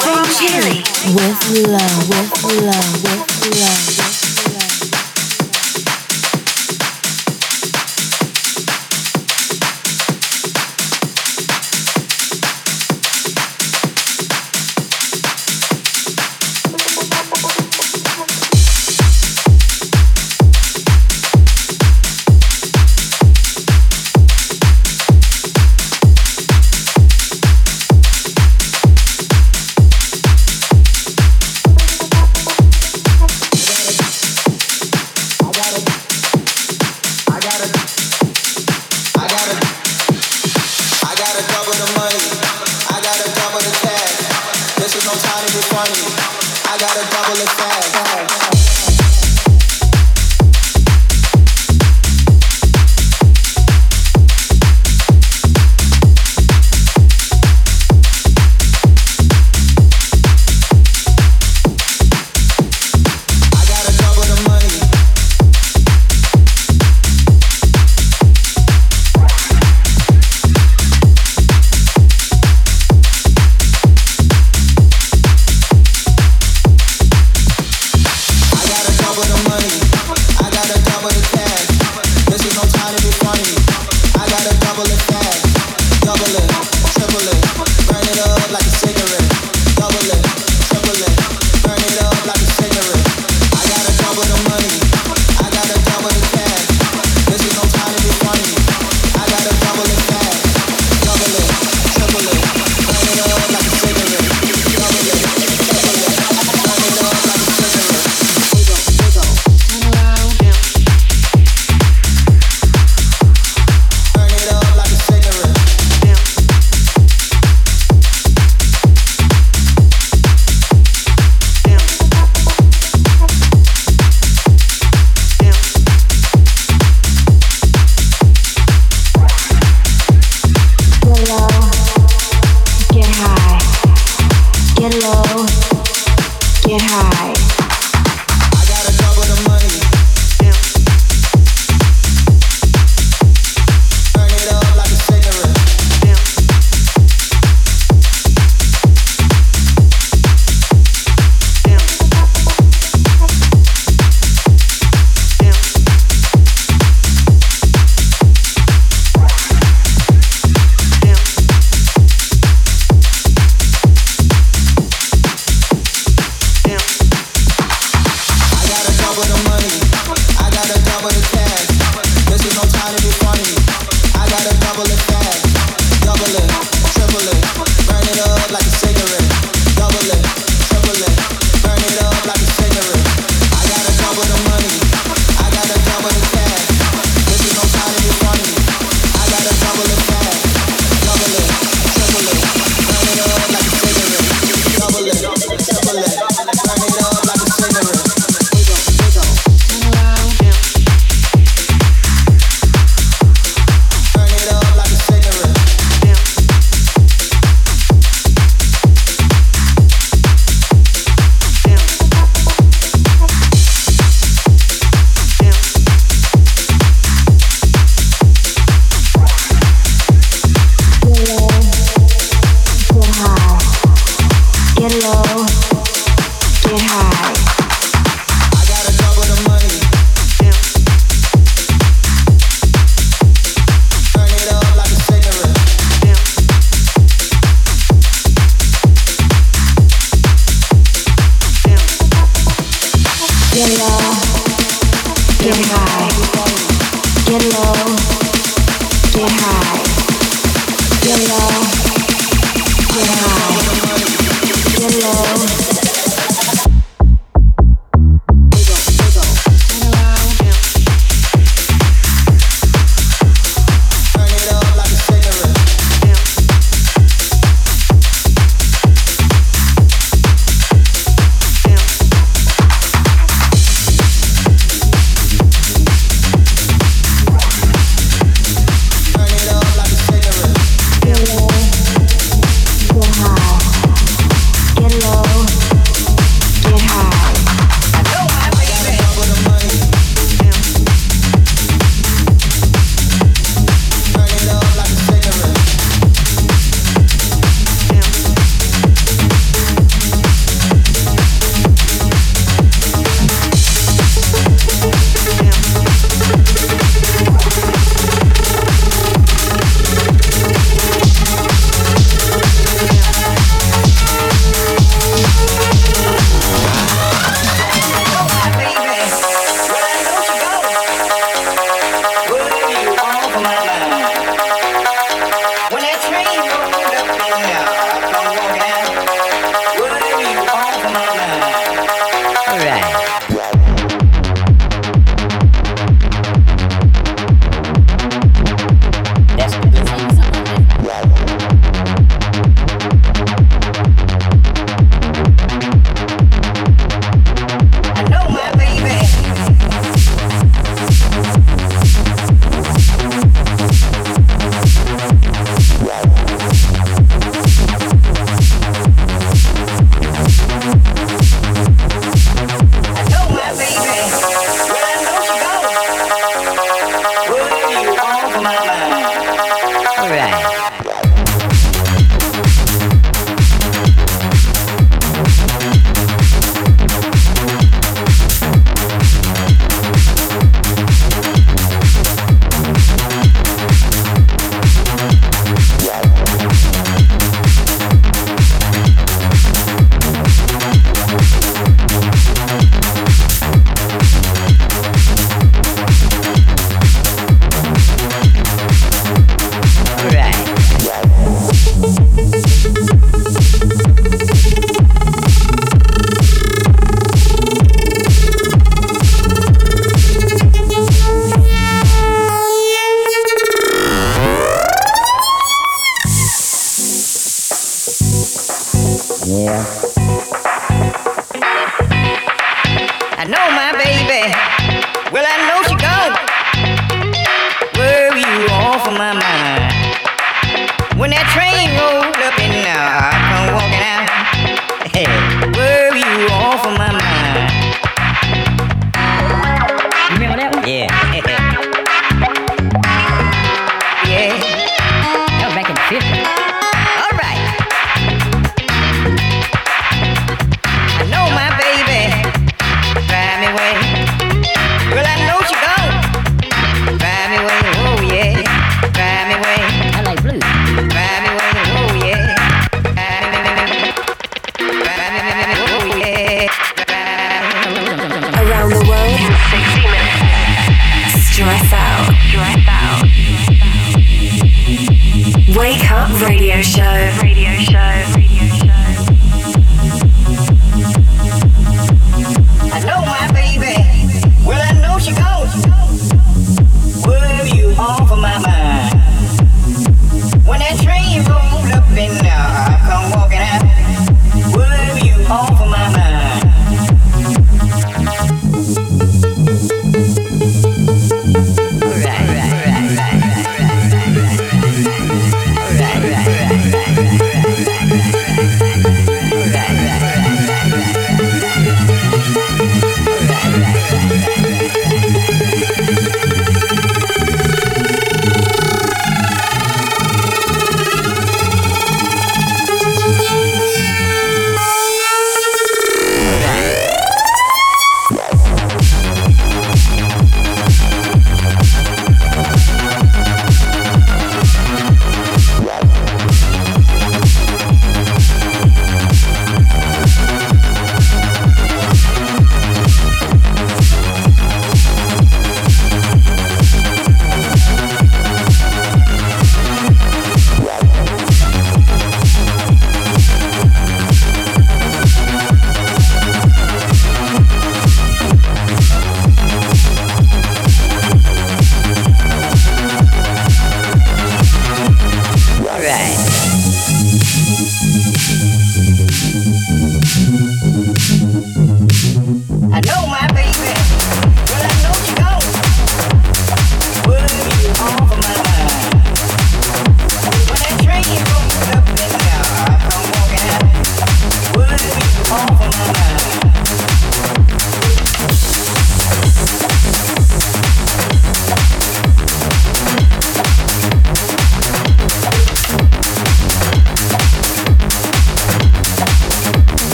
From Chile. With love, with love, with love.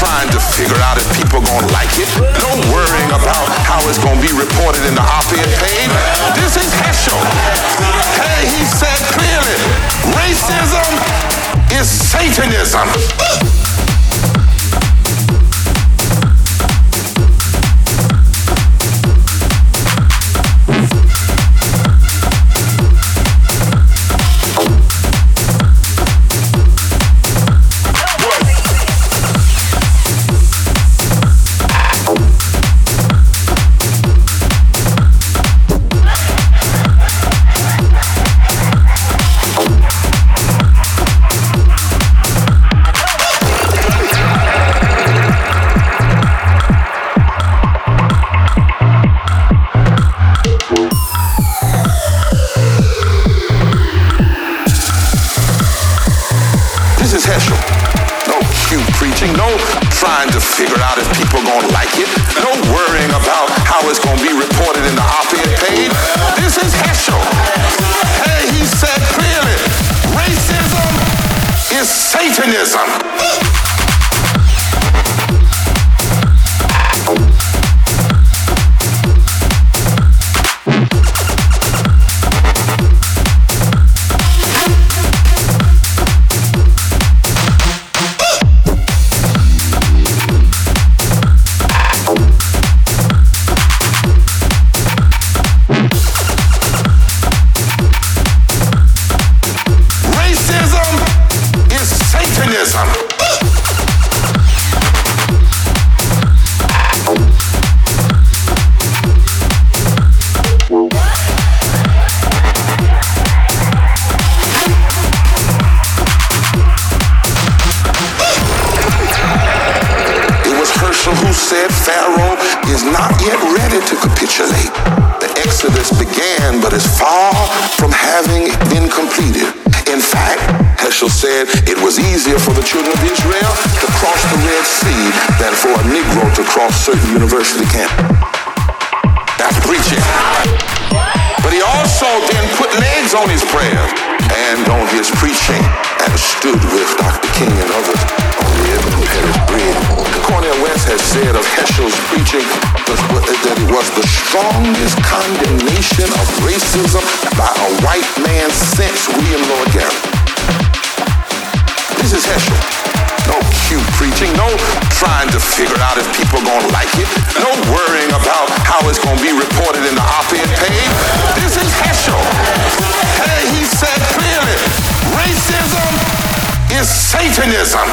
trying to figure out if people gonna like it, no worrying about how it's gonna be reported in the op-ed page. This is his. Hey, he said clearly, racism is Satanism. trying to figure out if people gonna like it. No worrying about how it's gonna be reported in the op-ed page. This is Heschel. Hey, he said clearly, racism is Satanism. Is not yet ready to capitulate. The Exodus began, but is far from having been completed. In fact, Heschel said it was easier for the children of Israel to cross the Red Sea than for a Negro to cross certain university campus. That's preaching. But he also then put legs on his prayer and on his preaching and stood with Dr. King and others on the Edmund Pettus Bridge. Cornel West has said of Heschel's preaching that it was the strongest condemnation of racism by a white man since William Lloyd Garrison. This is Heschel. Cute preaching, no trying to figure out if people are gonna like it, no worrying about how it's gonna be reported in the op-ed page. This is Heschel. Hey, he said clearly, racism is Satanism.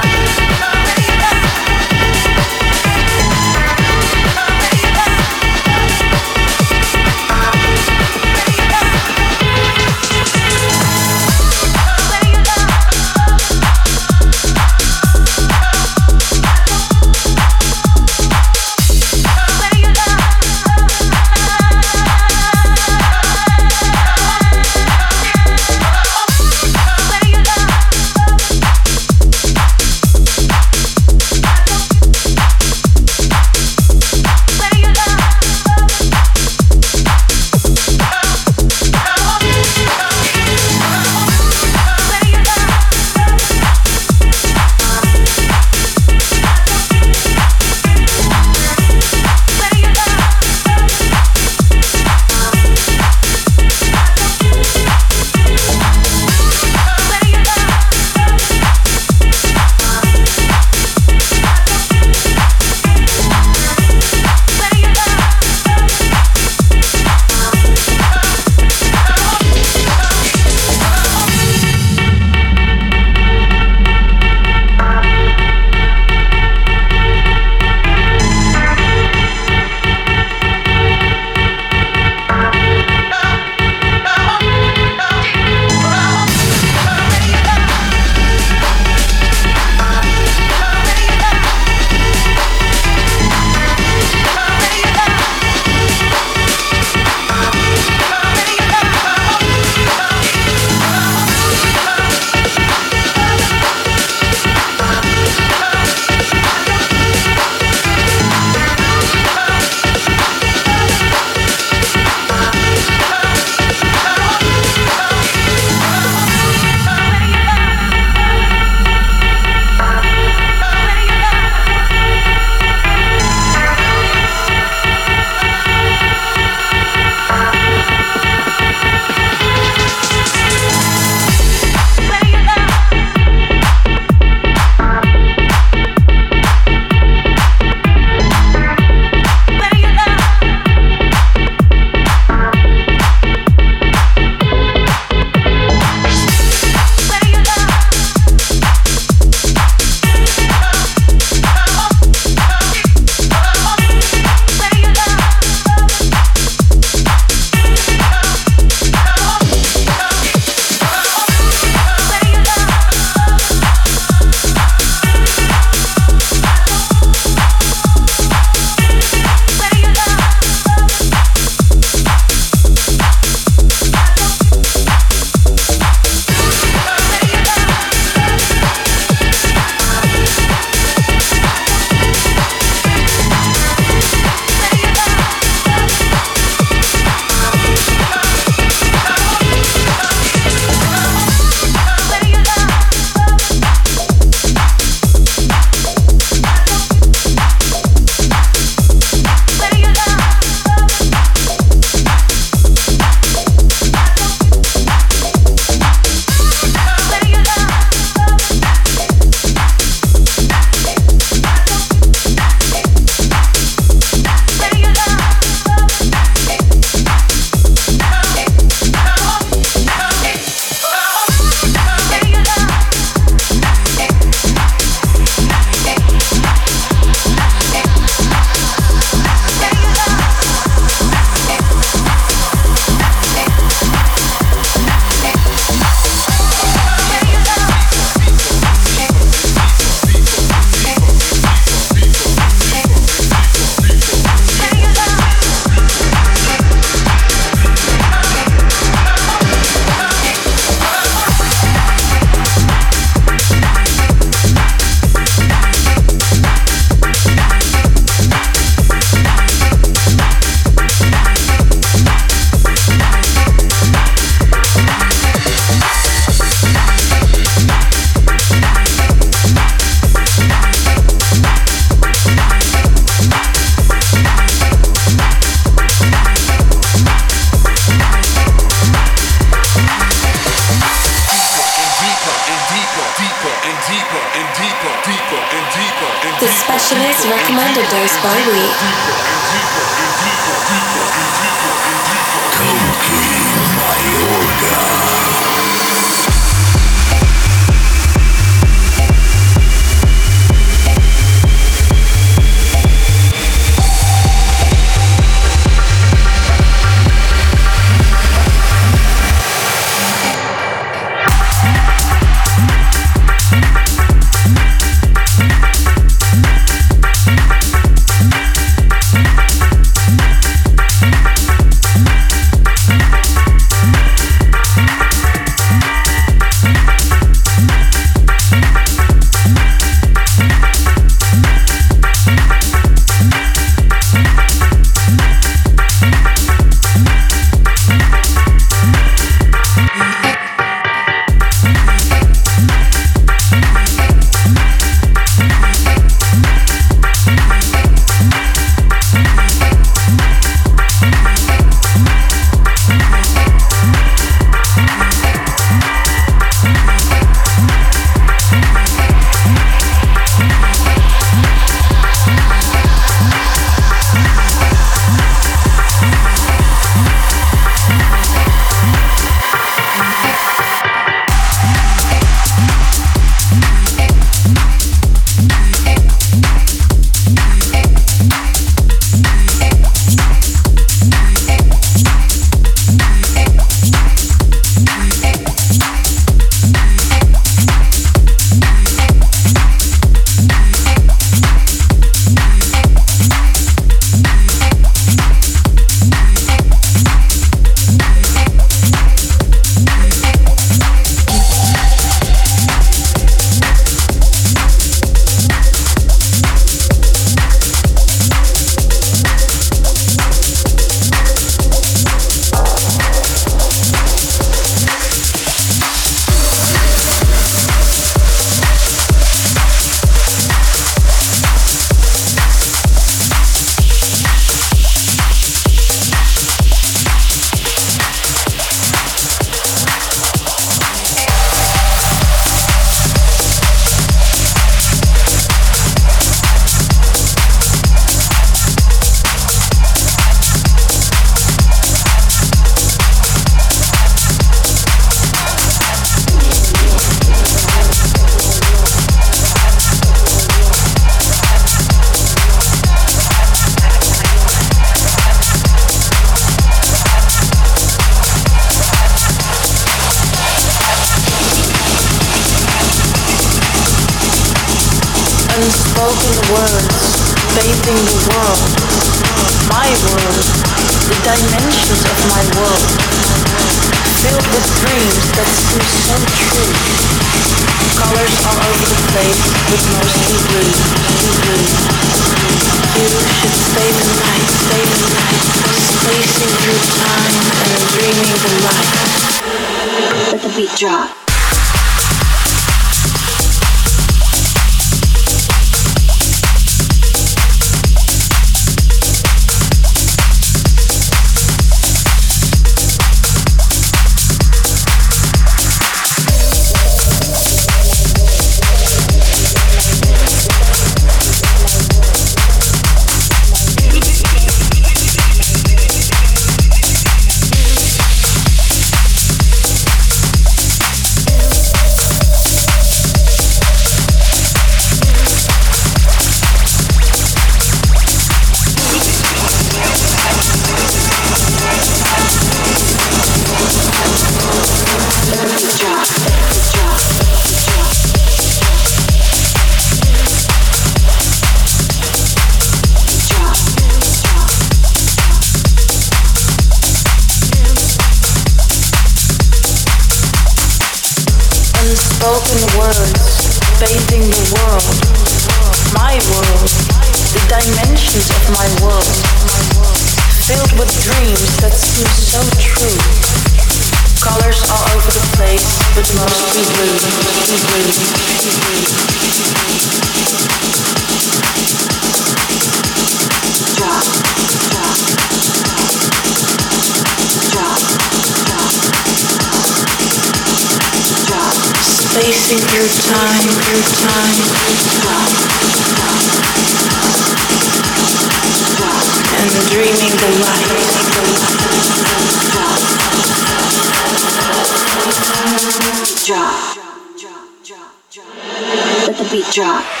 Drop.